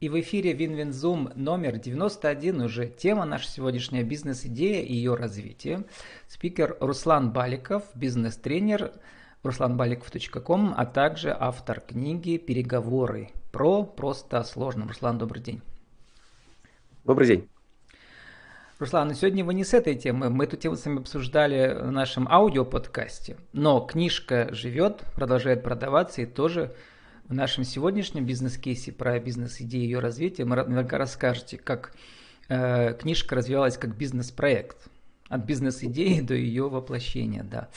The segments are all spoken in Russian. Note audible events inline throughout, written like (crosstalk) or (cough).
И в эфире Win-Win Zoom номер 91 уже тема наша сегодняшняя бизнес-идея и ее развитие. Спикер Руслан Баликов, бизнес-тренер ruslanbalikov.com, а также автор книги «Переговоры про просто сложно». Руслан, добрый день. Добрый день. Руслан, ну сегодня вы не с этой темы. Мы эту тему с вами обсуждали в нашем аудиоподкасте. Но книжка живет, продолжает продаваться и тоже в нашем сегодняшнем бизнес-кейсе про бизнес-идеи и ее развитие вы наверняка расскажете, как э, книжка развивалась как бизнес-проект. От бизнес-идеи до ее воплощения, да.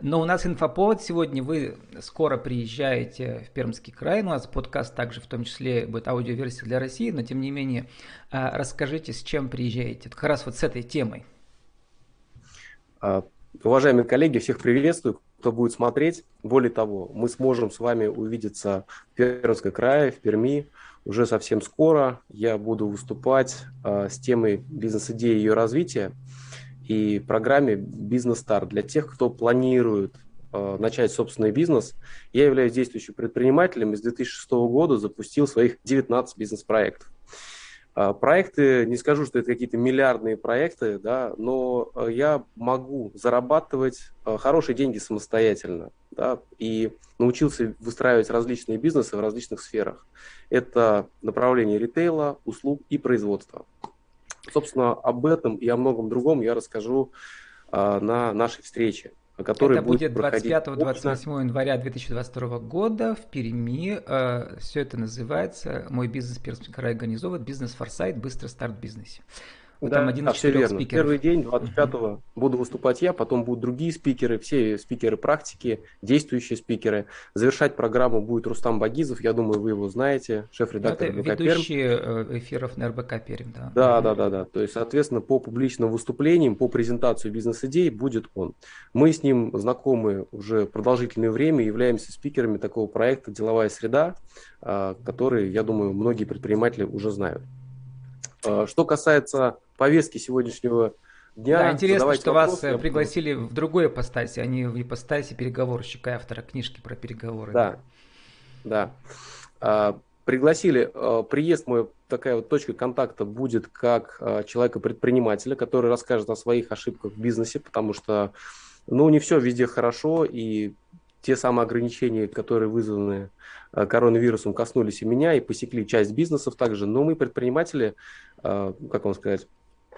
Но у нас инфоповод сегодня. Вы скоро приезжаете в Пермский край. У нас подкаст также в том числе будет аудиоверсия для России. Но тем не менее, э, расскажите, с чем приезжаете. Как раз вот с этой темой. А, уважаемые коллеги, всех приветствую кто будет смотреть. Более того, мы сможем с вами увидеться в Пермском крае, в Перми уже совсем скоро. Я буду выступать э, с темой бизнес-идеи и ее развития и программе «Бизнес-старт» для тех, кто планирует э, начать собственный бизнес. Я являюсь действующим предпринимателем и с 2006 года запустил своих 19 бизнес-проектов. А, проекты, не скажу, что это какие-то миллиардные проекты, да, но э, я могу зарабатывать э, хорошие деньги самостоятельно, да, и научился выстраивать различные бизнесы в различных сферах. Это направление ритейла, услуг и производства. Собственно, об этом и о многом другом я расскажу а, на нашей встрече который это будет 25-28 января 2022 года в Перми. Э, Все это называется «Мой бизнес Пермский край организовывает. Бизнес-форсайт. Быстрый старт в бизнесе». Вы да, там один из четырех верно. спикеров. Первый день, 25-го, uh-huh. буду выступать я, потом будут другие спикеры, все спикеры практики, действующие спикеры. Завершать программу будет Рустам Багизов, я думаю, вы его знаете, шеф-редактор Это РБК ведущие Перм. эфиров на РБК Перм, да. Да, да, да, да. То есть, соответственно, по публичным выступлениям, по презентации бизнес-идей будет он. Мы с ним знакомы уже продолжительное время, являемся спикерами такого проекта «Деловая среда», а, который, я думаю, многие предприниматели уже знают. А, что касается повестки сегодняшнего дня. Да, интересно, что вопрос, вас я... пригласили в другой ипостаси, а не в ипостаси переговорщика и автора книжки про переговоры. Да, да. А, пригласили, а, приезд мой, такая вот точка контакта будет как а, человека-предпринимателя, который расскажет о своих ошибках в бизнесе, потому что, ну, не все везде хорошо, и те самые ограничения, которые вызваны коронавирусом, коснулись и меня, и посекли часть бизнесов также, но мы, предприниматели, как вам сказать,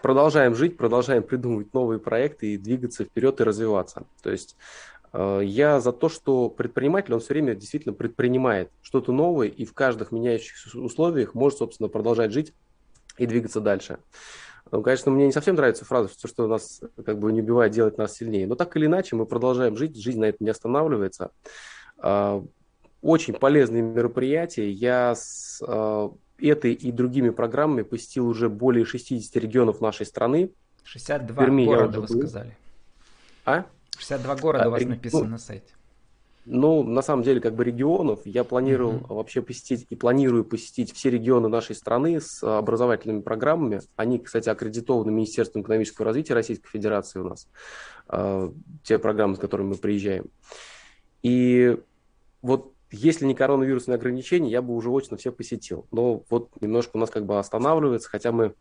продолжаем жить, продолжаем придумывать новые проекты и двигаться вперед и развиваться. То есть э, я за то, что предприниматель, он все время действительно предпринимает что-то новое и в каждых меняющихся условиях может, собственно, продолжать жить и двигаться дальше. Ну, конечно, мне не совсем нравится фраза, что, что нас как бы не убивает, делать нас сильнее. Но так или иначе мы продолжаем жить, жизнь на этом не останавливается. Э, очень полезные мероприятия. Я с э, этой и другими программами посетил уже более 60 регионов нашей страны. 62 Перми города вы сказали. А? 62 города а, у вас рег... написано ну, на сайте. Ну, на самом деле, как бы регионов, я планировал uh-huh. вообще посетить и планирую посетить все регионы нашей страны с образовательными программами. Они, кстати, аккредитованы Министерством экономического развития Российской Федерации у нас, э, те программы, с которыми мы приезжаем. И вот если не коронавирусные ограничения, я бы уже очно все посетил. Но вот немножко у нас как бы останавливается, хотя мы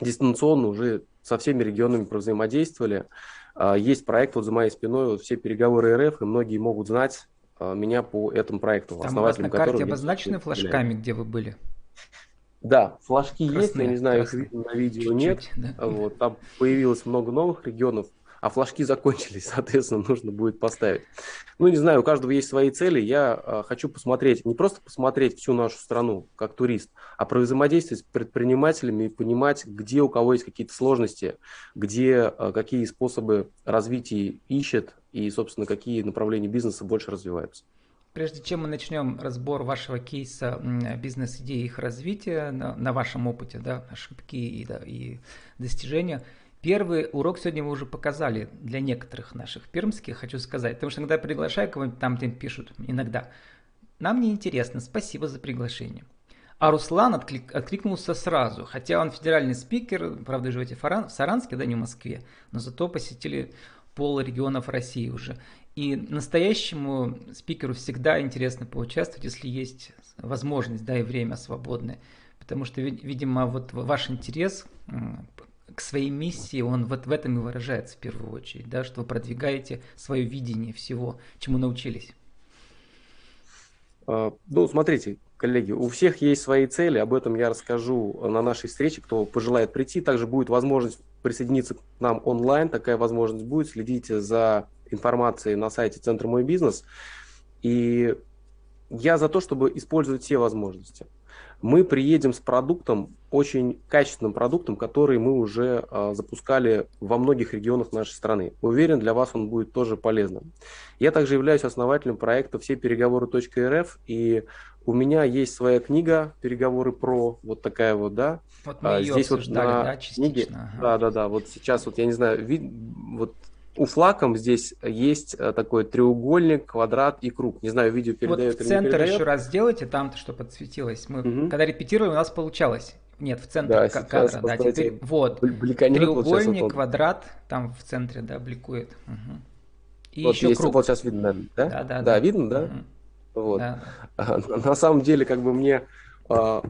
дистанционно уже со всеми регионами взаимодействовали. А, есть проект вот за моей спиной, вот все переговоры РФ, и многие могут знать а, меня по этому проекту. Там у вас на карте обозначены флажками, где вы были? Да, флажки красные, есть, я не знаю, красные. их видно на видео Чуть-чуть, нет. Да. Вот, там появилось много новых регионов а флажки закончились, (laughs) соответственно, нужно будет поставить. Ну, не знаю, у каждого есть свои цели. Я э, хочу посмотреть, не просто посмотреть всю нашу страну как турист, а про взаимодействие с предпринимателями и понимать, где у кого есть какие-то сложности, где э, какие способы развития ищет и, собственно, какие направления бизнеса больше развиваются. Прежде чем мы начнем разбор вашего кейса бизнес-идеи их развития на, на вашем опыте, да, ошибки и, да, и достижения, Первый урок сегодня вы уже показали для некоторых наших пермских, хочу сказать. Потому что иногда приглашаю кого-нибудь, там где пишут, иногда. Нам не интересно, спасибо за приглашение. А Руслан отклик, откликнулся сразу, хотя он федеральный спикер, правда, живете в Саранске, да, не в Москве, но зато посетили пол регионов России уже. И настоящему спикеру всегда интересно поучаствовать, если есть возможность, да, и время свободное потому что, видимо, вот ваш интерес к своей миссии, он вот в этом и выражается в первую очередь, да, что вы продвигаете свое видение всего, чему научились. А, ну, смотрите, коллеги, у всех есть свои цели, об этом я расскажу на нашей встрече, кто пожелает прийти. Также будет возможность присоединиться к нам онлайн, такая возможность будет. Следите за информацией на сайте Центра Мой Бизнес. И я за то, чтобы использовать все возможности мы приедем с продуктом, очень качественным продуктом, который мы уже э, запускали во многих регионах нашей страны. Уверен, для вас он будет тоже полезным. Я также являюсь основателем проекта «Все переговоры.рф», и у меня есть своя книга «Переговоры про», вот такая вот, да. Вот мы а, ее Здесь вот на да, книге, ага. да, да, да, вот сейчас вот, я не знаю, вид, вот у флаком здесь есть э, такой треугольник, квадрат и круг. Не знаю, видео передает вот в центр передает. еще раз сделайте, там-то что подсветилось. Мы угу. когда репетировали, у нас получалось. Нет, в центре да, кадра, да, теперь вот. Треугольник, вот квадрат, там в центре, да, бликует. Угу. И вот еще есть, круг. Вот сейчас видно, да? Да, да, да. да видно, да? Угу. Вот. Да. На самом деле, как бы мне э,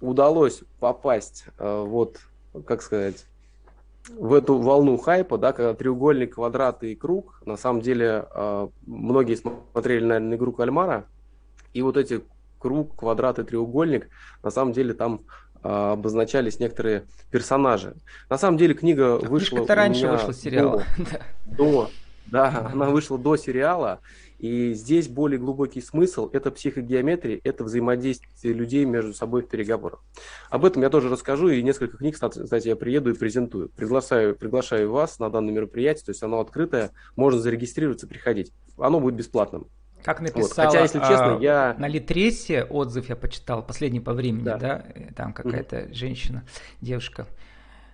удалось попасть, э, вот, как сказать, в эту волну хайпа, да, когда треугольник, квадрат и круг, на самом деле э, многие смотрели, наверное, на игру Кальмара, и вот эти круг, квадрат и треугольник, на самом деле там обозначались некоторые персонажи. На самом деле книга а вышла... Книжка-то раньше вышла сериал. До, (laughs) до, да, она вышла до сериала, и здесь более глубокий смысл – это психогеометрия, это взаимодействие людей между собой в переговорах. Об этом я тоже расскажу, и несколько книг, кстати, я приеду и презентую. Приглашаю, приглашаю вас на данное мероприятие, то есть оно открытое, можно зарегистрироваться, приходить. Оно будет бесплатным. Как написала, вот. Хотя, если честно, а, я... На Литресе отзыв я почитал, последний по времени, да, да? там какая-то mm-hmm. женщина, девушка.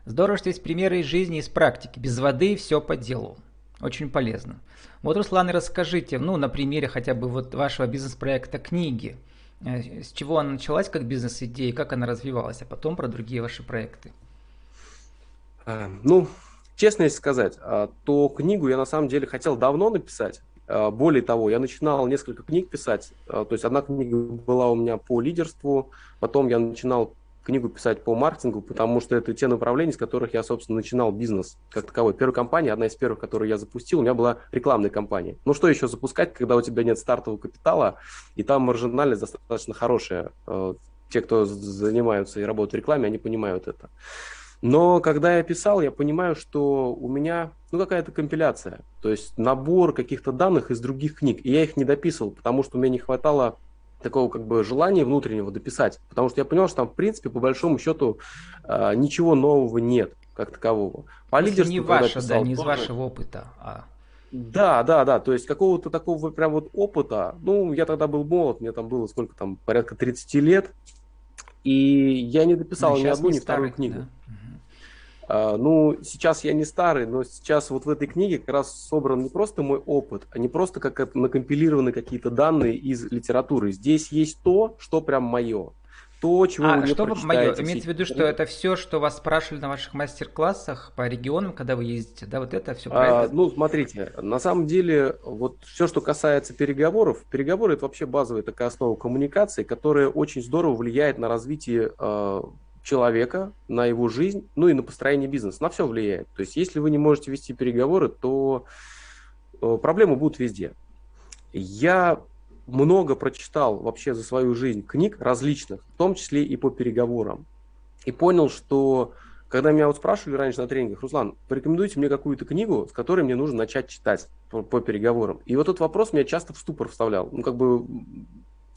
Здорово, что есть примеры из жизни, из практики. Без воды все по делу. Очень полезно. Вот, Руслан, и расскажите, ну, на примере хотя бы вот вашего бизнес-проекта книги. Э, с чего она началась как бизнес-идея, как она развивалась, а потом про другие ваши проекты. А, ну, честно если сказать, а, то книгу я на самом деле хотел давно написать. А, более того, я начинал несколько книг писать. То есть одна книга была у меня по лидерству, потом я начинал книгу писать по маркетингу, потому что это те направления, с которых я, собственно, начинал бизнес как таковой. Первая компания, одна из первых, которую я запустил, у меня была рекламная компания. Ну что еще запускать, когда у тебя нет стартового капитала, и там маржинальность достаточно хорошая. Э, те, кто занимаются и работают в рекламе, они понимают это. Но когда я писал, я понимаю, что у меня ну, какая-то компиляция, то есть набор каких-то данных из других книг, и я их не дописывал, потому что у меня не хватало такого как бы желания внутреннего дописать, потому что я понял, что там, в принципе, по большому счету а, ничего нового нет как такового. По лидерству, не ваше, писал, да, не из вашего опыта, а... Да, да, да, то есть какого-то такого прям вот опыта, ну, я тогда был молод, мне там было сколько там, порядка 30 лет, и я не дописал ну, ни одну, ни вторую книгу. Да? А, ну, сейчас я не старый, но сейчас вот в этой книге как раз собран не просто мой опыт, а не просто как накомпилированы какие-то данные из литературы. Здесь есть то, что прям мое. То, чего а, вы не что мое? Имеется в виду, что это все, что вас спрашивали на ваших мастер-классах по регионам, когда вы ездите, да, вот это все а, Ну, смотрите, на самом деле, вот все, что касается переговоров, переговоры это вообще базовая такая основа коммуникации, которая очень здорово влияет на развитие э, человека, на его жизнь, ну и на построение бизнеса. На все влияет. То есть, если вы не можете вести переговоры, то э, проблемы будут везде. Я много прочитал вообще за свою жизнь книг различных, в том числе и по переговорам. И понял, что когда меня вот спрашивали раньше на тренингах, Руслан, порекомендуйте мне какую-то книгу, с которой мне нужно начать читать по, по переговорам. И вот этот вопрос меня часто в ступор вставлял. Ну, как бы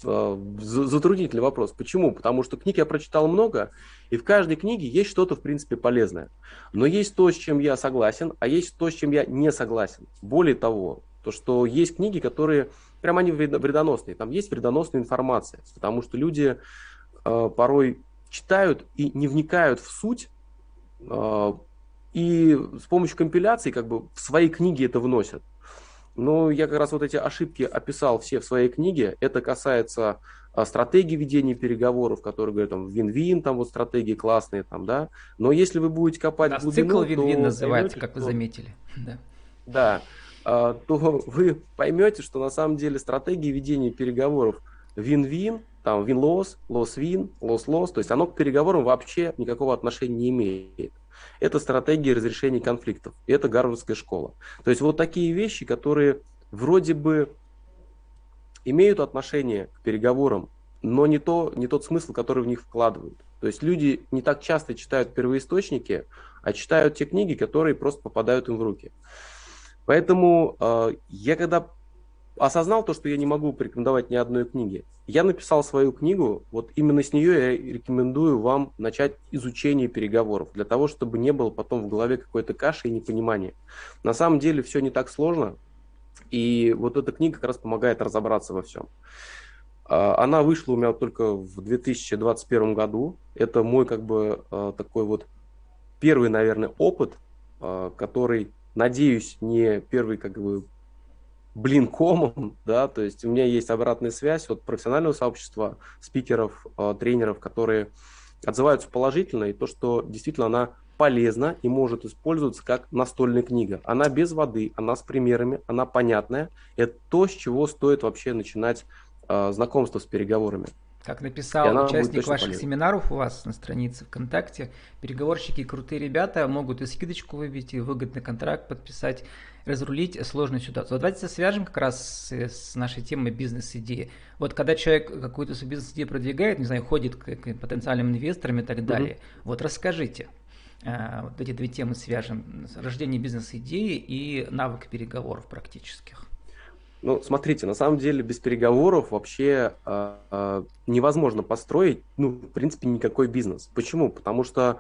затруднительный вопрос. Почему? Потому что книг я прочитал много, и в каждой книге есть что-то, в принципе, полезное. Но есть то, с чем я согласен, а есть то, с чем я не согласен. Более того, то, что есть книги, которые прям они вредоносные. Там есть вредоносная информация, потому что люди э, порой читают и не вникают в суть, э, и с помощью компиляции как бы в свои книги это вносят. Но я как раз вот эти ошибки описал все в своей книге. Это касается а, стратегии ведения переговоров, которые говорят, там, вин-вин, там вот стратегии классные, там, да. Но если вы будете копать У глубину, цикл вин-вин называется, как вы заметили. (laughs) Да. да а, то вы поймете, что на самом деле стратегия ведения переговоров вин-вин там win-loss, loss-win, loss-loss, то есть оно к переговорам вообще никакого отношения не имеет. Это стратегия разрешения конфликтов, это гарвардская школа. То есть вот такие вещи, которые вроде бы имеют отношение к переговорам, но не, то, не тот смысл, который в них вкладывают. То есть люди не так часто читают первоисточники, а читают те книги, которые просто попадают им в руки. Поэтому э, я когда осознал то, что я не могу порекомендовать ни одной книги, я написал свою книгу, вот именно с нее я рекомендую вам начать изучение переговоров, для того, чтобы не было потом в голове какой-то каши и непонимания. На самом деле все не так сложно, и вот эта книга как раз помогает разобраться во всем. А, она вышла у меня только в 2021 году. Это мой как бы а, такой вот первый, наверное, опыт, а, который, надеюсь, не первый как бы блин комом, да, то есть у меня есть обратная связь от профессионального сообщества, спикеров, тренеров, которые отзываются положительно, и то, что действительно она полезна и может использоваться как настольная книга. Она без воды, она с примерами, она понятная. Это то, с чего стоит вообще начинать э, знакомство с переговорами. Как написал участник ваших полезна. семинаров у вас на странице ВКонтакте, переговорщики крутые ребята могут и скидочку выбить, и выгодный контракт подписать, разрулить сложную ситуацию. Вот давайте свяжем как раз с, нашей темой бизнес-идеи. Вот когда человек какую-то свою бизнес-идею продвигает, не знаю, ходит к, к потенциальным инвесторам и так далее, mm-hmm. вот расскажите, Э, вот эти две темы свяжем. Рождение бизнес-идеи и навык переговоров практических. Ну, смотрите, на самом деле без переговоров вообще э, э, невозможно построить, ну, в принципе, никакой бизнес. Почему? Потому что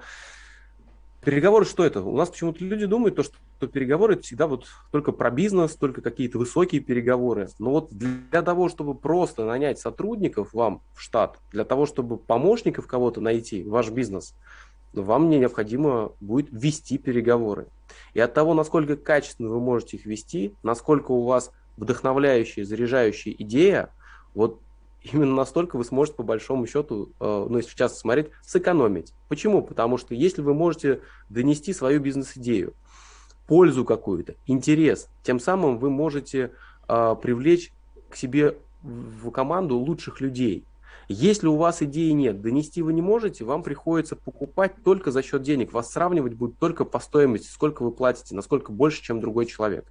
переговоры что это? У нас почему-то люди думают, то, что переговоры это всегда вот только про бизнес, только какие-то высокие переговоры. Но вот для того, чтобы просто нанять сотрудников вам в штат, для того, чтобы помощников кого-то найти в ваш бизнес, вам необходимо будет вести переговоры. И от того, насколько качественно вы можете их вести, насколько у вас вдохновляющая, заряжающая идея, вот именно настолько вы сможете по большому счету, э, ну если часто смотреть, сэкономить. Почему? Потому что если вы можете донести свою бизнес-идею, пользу какую-то, интерес, тем самым вы можете э, привлечь к себе в команду лучших людей. Если у вас идеи нет, донести вы не можете, вам приходится покупать только за счет денег. Вас сравнивать будет только по стоимости, сколько вы платите, насколько больше, чем другой человек.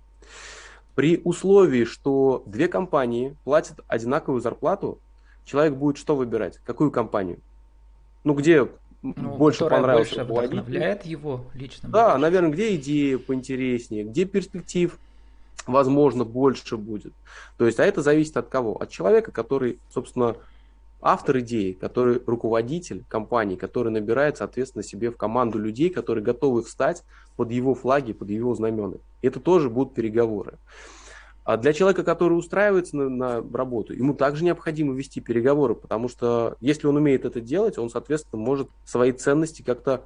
При условии, что две компании платят одинаковую зарплату, человек будет что выбирать? Какую компанию? Ну, где ну, больше понравился больше вдохновляет его лично. Да, больше. наверное, где идеи поинтереснее, где перспектив, возможно, больше будет. То есть, а это зависит от кого? От человека, который, собственно, автор идеи, который руководитель компании, который набирает, соответственно, себе в команду людей, которые готовы встать под его флаги, под его знамена. Это тоже будут переговоры. А для человека, который устраивается на, на работу, ему также необходимо вести переговоры, потому что если он умеет это делать, он, соответственно, может свои ценности как-то,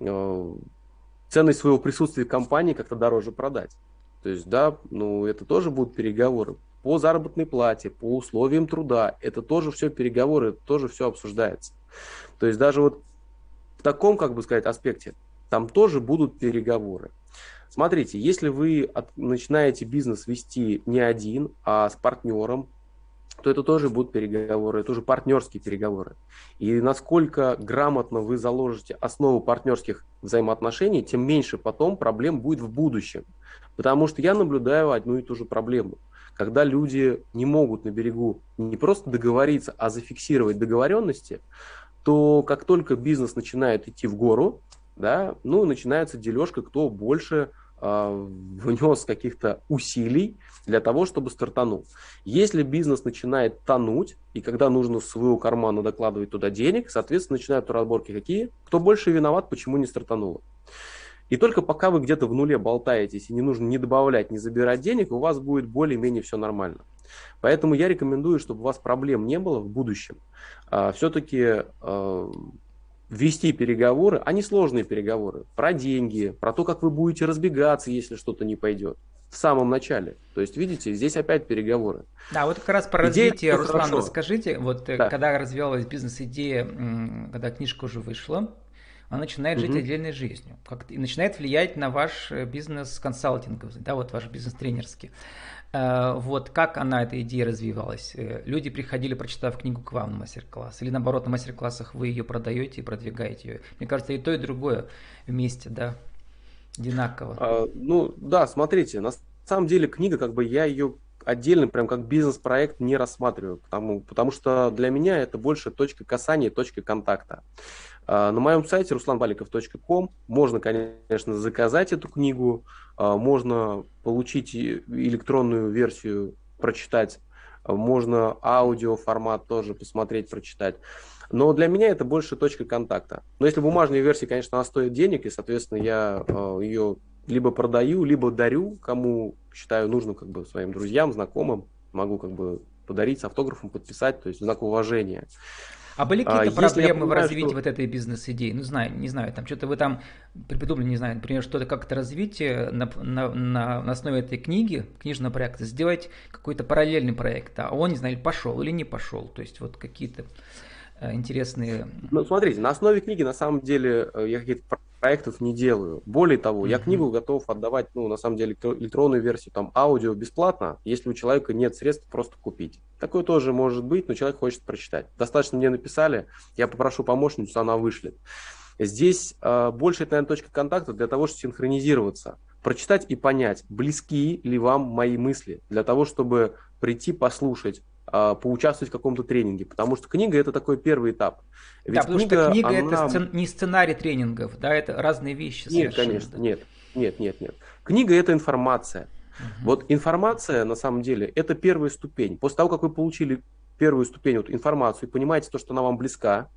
э, ценность своего присутствия в компании как-то дороже продать. То есть, да, ну, это тоже будут переговоры по заработной плате, по условиям труда. Это тоже все переговоры, это тоже все обсуждается. То есть даже вот в таком, как бы сказать, аспекте, там тоже будут переговоры. Смотрите, если вы от, начинаете бизнес вести не один, а с партнером, то это тоже будут переговоры, это уже партнерские переговоры. И насколько грамотно вы заложите основу партнерских взаимоотношений, тем меньше потом проблем будет в будущем. Потому что я наблюдаю одну и ту же проблему когда люди не могут на берегу не просто договориться, а зафиксировать договоренности, то как только бизнес начинает идти в гору, да, ну, начинается дележка, кто больше внес каких-то усилий для того, чтобы стартанул. Если бизнес начинает тонуть, и когда нужно с своего кармана докладывать туда денег, соответственно, начинают разборки какие? Кто больше виноват, почему не стартануло. И только пока вы где-то в нуле болтаетесь и не нужно не добавлять, не забирать денег, у вас будет более-менее все нормально. Поэтому я рекомендую, чтобы у вас проблем не было в будущем. А, все-таки а, вести переговоры, а не сложные переговоры, про деньги, про то, как вы будете разбегаться, если что-то не пойдет в самом начале. То есть, видите, здесь опять переговоры. Да, вот как раз про Идея развитие, Руслан, хорошо. расскажите, вот э, да. когда развивалась бизнес-идея, когда книжка уже вышла, она начинает жить угу. отдельной жизнью. Как и начинает влиять на ваш э, бизнес консалтинговый, да, вот ваш бизнес тренерский. Э, вот как она, эта идея развивалась? Э, люди приходили, прочитав книгу к вам на мастер-класс? Или наоборот, на мастер-классах вы ее продаете и продвигаете ее? Мне кажется, и то, и другое вместе, да, одинаково. А, ну, да, смотрите, на самом деле книга, как бы я ее отдельно, прям как бизнес-проект не рассматриваю, потому, потому что для меня это больше точка касания, точка контакта. А, на моем сайте ruslanbalikov.com можно, конечно, заказать эту книгу, а, можно получить электронную версию, прочитать, а, можно аудио формат тоже посмотреть, прочитать. Но для меня это больше точка контакта. Но если бумажная версия, конечно, она стоит денег, и, соответственно, я ее либо продаю, либо дарю, кому считаю нужно, как бы своим друзьям, знакомым, могу как бы подарить с автографом, подписать, то есть знак уважения. А были какие-то а, проблемы понимаю, в развитии что... вот этой бизнес-идеи? Ну, знаю, не знаю, там что-то вы там придумали, не знаю, например, что-то как-то развитие на, на, на, на основе этой книги, книжного проекта, сделать какой-то параллельный проект, а он, не знаю, пошел или не пошел, то есть вот какие-то э, интересные... Ну, смотрите, на основе книги, на самом деле, э, я какие-то проектов не делаю. Более того, mm-hmm. я книгу готов отдавать, ну, на самом деле, электронную версию, там, аудио бесплатно, если у человека нет средств просто купить. Такое тоже может быть, но человек хочет прочитать. Достаточно мне написали, я попрошу помощницу, она вышлет. Здесь э, больше это, наверное, точка контакта для того, чтобы синхронизироваться, прочитать и понять, близки ли вам мои мысли, для того, чтобы прийти послушать, поучаствовать в каком-то тренинге, потому что книга это такой первый этап. Ведь да, потому книга, что книга она... это сцен... не сценарий тренингов, да, это разные вещи. Нет, конечно, нет, нет, нет, нет. Книга это информация. Угу. Вот информация, на самом деле, это первая ступень. После того, как вы получили первую ступень, вот информацию, и понимаете то, что она вам близка,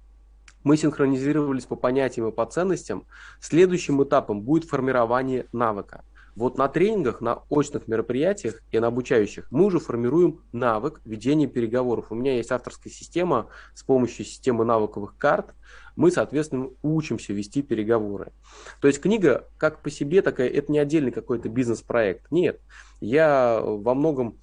мы синхронизировались по понятиям и по ценностям. Следующим этапом будет формирование навыка. Вот на тренингах, на очных мероприятиях и на обучающих мы уже формируем навык ведения переговоров. У меня есть авторская система с помощью системы навыковых карт. Мы, соответственно, учимся вести переговоры. То есть книга как по себе такая, это не отдельный какой-то бизнес-проект. Нет, я во многом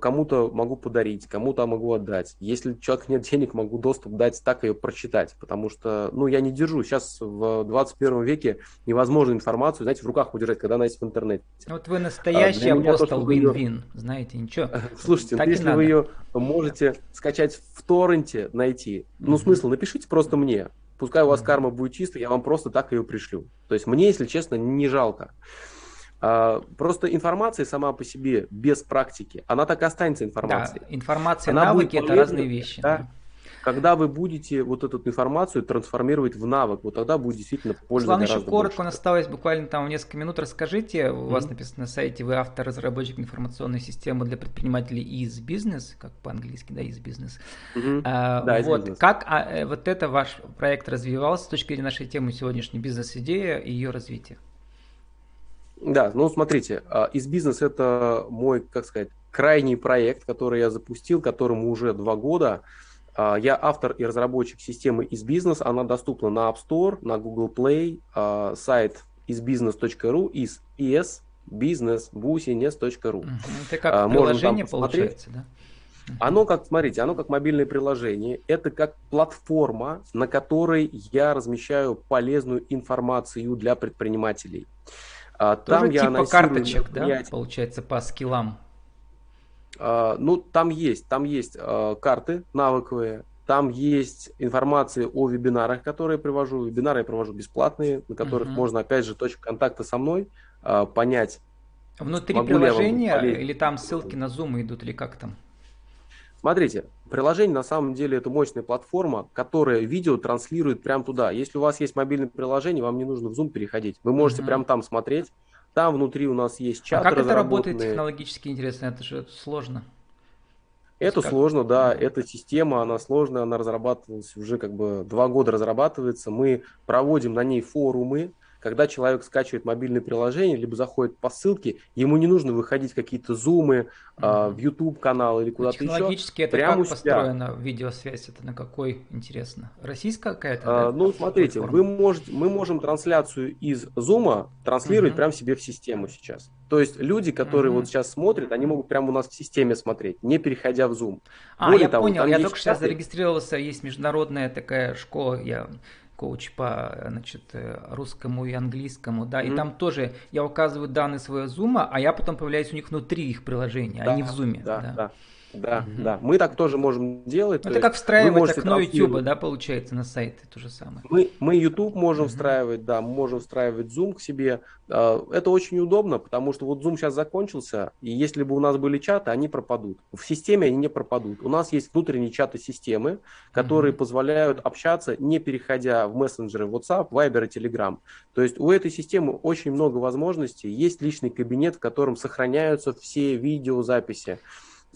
кому-то могу подарить, кому-то могу отдать. Если у человека нет денег, могу доступ дать, так ее прочитать, потому что, ну, я не держу. Сейчас в 21 веке невозможно информацию, знаете, в руках удержать, когда она есть в интернете. Вот вы настоящий а апостол вин-вин, знаете, ничего. (laughs) Слушайте, так если вы ее можете скачать в торренте, найти, ну, смысл, напишите просто мне. Пускай у вас карма будет чистая, я вам просто так ее пришлю. То есть мне, если честно, не жалко. А, просто информация сама по себе без практики, она так и останется информацией. Да, информация, она навыки это разные вещи. Да? Да. Когда вы будете вот эту информацию трансформировать в навык, вот тогда будет действительно польза Слава, еще коротко, у нас осталось буквально там несколько минут. Расскажите, mm-hmm. у вас написано на сайте, вы автор, разработчик информационной системы для предпринимателей из бизнес, как по-английски, да, из бизнес. Mm-hmm. А, да, вот бизнес. как а, э, вот это ваш проект развивался с точки зрения нашей темы сегодняшней бизнес-идея и ее развития? Да, ну смотрите, а, из бизнеса это мой, как сказать, крайний проект, который я запустил, которому уже два года. А, я автор и разработчик системы из бизнес. Она доступна на App Store, на Google Play, а, сайт избизнес.ру, из is business business.ru. Это как приложение получается, да? Оно как, смотрите, оно как мобильное приложение, это как платформа, на которой я размещаю полезную информацию для предпринимателей. А, там я типа карточек, да, получается, по скиллам? А, ну, там есть, там есть а, карты навыковые, там есть информация о вебинарах, которые я привожу. Вебинары я провожу бесплатные, на которых uh-huh. можно, опять же, точку контакта со мной а, понять. Внутри приложения или там ссылки на Zoom идут, или как там? Смотрите, приложение на самом деле это мощная платформа, которая видео транслирует прямо туда. Если у вас есть мобильное приложение, вам не нужно в Zoom переходить. Вы можете mm-hmm. прямо там смотреть. Там внутри у нас есть чат. А как это работает технологически интересно? Это же сложно. Это как? сложно, да, эта система, она сложная, она разрабатывалась уже как бы два года разрабатывается. Мы проводим на ней форумы, когда человек скачивает мобильное приложение, либо заходит по ссылке, ему не нужно выходить какие-то зумы mm-hmm. а, в YouTube канал или куда-то еще. Технологически это Прямо как построена видеосвязь? Это на какой, интересно? Российская какая-то? А, да, ну, смотрите, вы можете, мы можем трансляцию из зума транслировать mm-hmm. прямо себе в систему сейчас. То есть люди, которые mm-hmm. вот сейчас смотрят, они могут прямо у нас в системе смотреть, не переходя в Zoom. А, Более я того, понял, я только сейчас зарегистрировался, есть международная такая школа, я коуч по значит, русскому и английскому, да, mm-hmm. и там тоже я указываю данные своего зума, а я потом появляюсь у них внутри их приложения, да, а не в зуме. Да, да. да. Да, угу. да. Мы так тоже можем делать. Это как встраивать окно YouTube, да, получается, на сайт, то же самое. Мы, мы YouTube можем угу. встраивать, да, мы можем встраивать Zoom к себе. А, это очень удобно, потому что вот Zoom сейчас закончился, и если бы у нас были чаты, они пропадут. В системе они не пропадут. У нас есть внутренние чаты системы, которые угу. позволяют общаться, не переходя в мессенджеры WhatsApp, Viber и Telegram. То есть у этой системы очень много возможностей. Есть личный кабинет, в котором сохраняются все видеозаписи.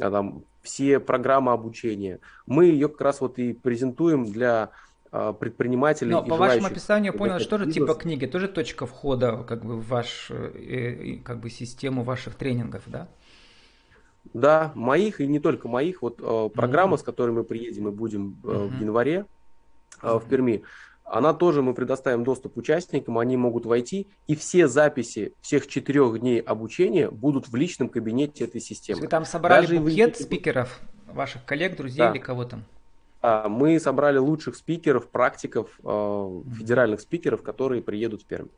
А, там, все программы обучения. Мы ее как раз вот и презентуем для а, предпринимателей. Но по вашему описанию я понял, что тоже типа книги, тоже точка входа как бы в ваш, э, как бы систему ваших тренингов, да? Да, моих и не только моих. Вот э, программа, mm-hmm. с которой мы приедем и будем mm-hmm. в январе э, в Перми, она тоже мы предоставим доступ участникам, они могут войти, и все записи всех четырех дней обучения будут в личном кабинете этой системы. Вы там собрали Даже букет вы... спикеров, ваших коллег, друзей да. или кого там? Мы собрали лучших спикеров, практиков, э, федеральных спикеров, которые приедут в Пермь.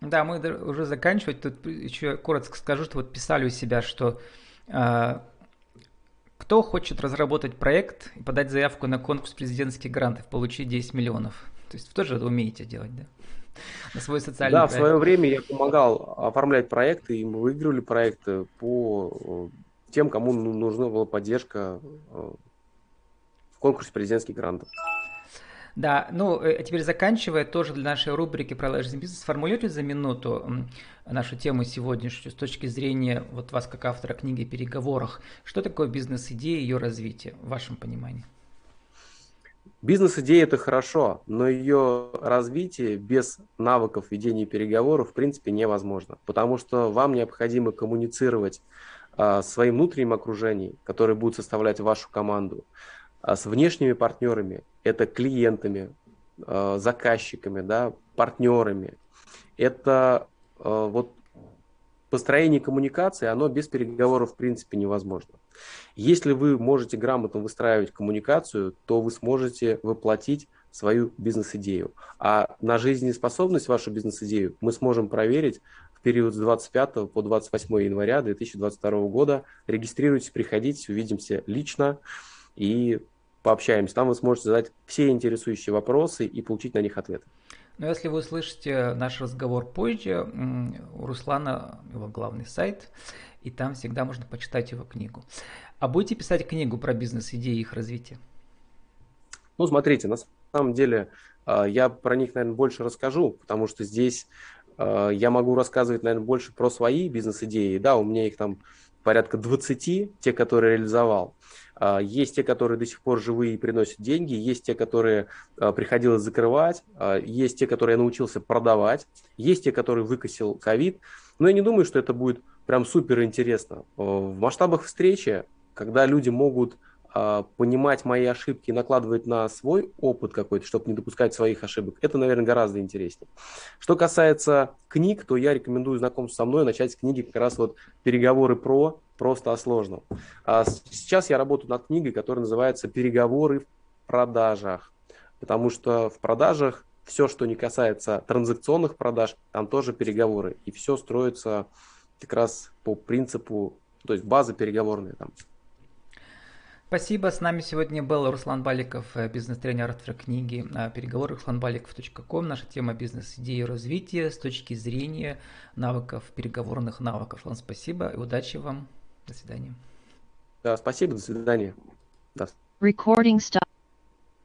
Да, мы уже заканчивать. Тут еще коротко скажу, что вот писали у себя, что э, кто хочет разработать проект и подать заявку на конкурс президентских грантов, получить 10 миллионов? То есть вы тоже это умеете делать, да? (laughs) На свой социальный Да, проект. в свое время я помогал оформлять проекты, и мы выигрывали проекты по э, тем, кому ну, нужна была поддержка э, в конкурсе президентских грантов. Да, ну, э, теперь заканчивая, тоже для нашей рубрики про лажный бизнес, сформулируйте за минуту нашу тему сегодняшнюю с точки зрения вот вас как автора книги «Переговорах». Что такое бизнес-идея и ее развитие в вашем понимании? Бизнес-идея это хорошо, но ее развитие без навыков ведения переговоров в принципе невозможно, потому что вам необходимо коммуницировать а, своим внутренним окружением, которое будет составлять вашу команду, а с внешними партнерами, это клиентами, а, заказчиками, да, партнерами. Это а, вот построение коммуникации, оно без переговоров в принципе невозможно. Если вы можете грамотно выстраивать коммуникацию, то вы сможете воплотить свою бизнес-идею. А на жизнеспособность вашу бизнес-идею мы сможем проверить в период с 25 по 28 января 2022 года. Регистрируйтесь, приходите, увидимся лично и пообщаемся. Там вы сможете задать все интересующие вопросы и получить на них ответы. Но если вы услышите наш разговор позже, у Руслана его главный сайт, и там всегда можно почитать его книгу. А будете писать книгу про бизнес-идеи и их развитие? Ну, смотрите, на самом деле а, я про них, наверное, больше расскажу, потому что здесь а, я могу рассказывать, наверное, больше про свои бизнес-идеи. Да, у меня их там порядка 20, те, которые реализовал. А, есть те, которые до сих пор живые и приносят деньги, есть те, которые а, приходилось закрывать, а, есть те, которые я научился продавать, есть те, которые выкосил ковид. Но я не думаю, что это будет прям супер интересно. В масштабах встречи, когда люди могут понимать мои ошибки и накладывать на свой опыт какой-то, чтобы не допускать своих ошибок, это, наверное, гораздо интереснее. Что касается книг, то я рекомендую знакомство со мной начать с книги как раз вот «Переговоры про», просто о сложном. А сейчас я работаю над книгой, которая называется «Переговоры в продажах», потому что в продажах все, что не касается транзакционных продаж, там тоже переговоры, и все строится как раз по принципу, то есть база переговорная там. Спасибо. С нами сегодня был Руслан Баликов, э, бизнес-тренер, автор книги «Переговоры русланбаликов.ком». Наша тема «Бизнес-идеи и развитие с точки зрения навыков, переговорных навыков». Руслан, спасибо и удачи вам. До свидания. Да, спасибо, до свидания. Да. Recording stop.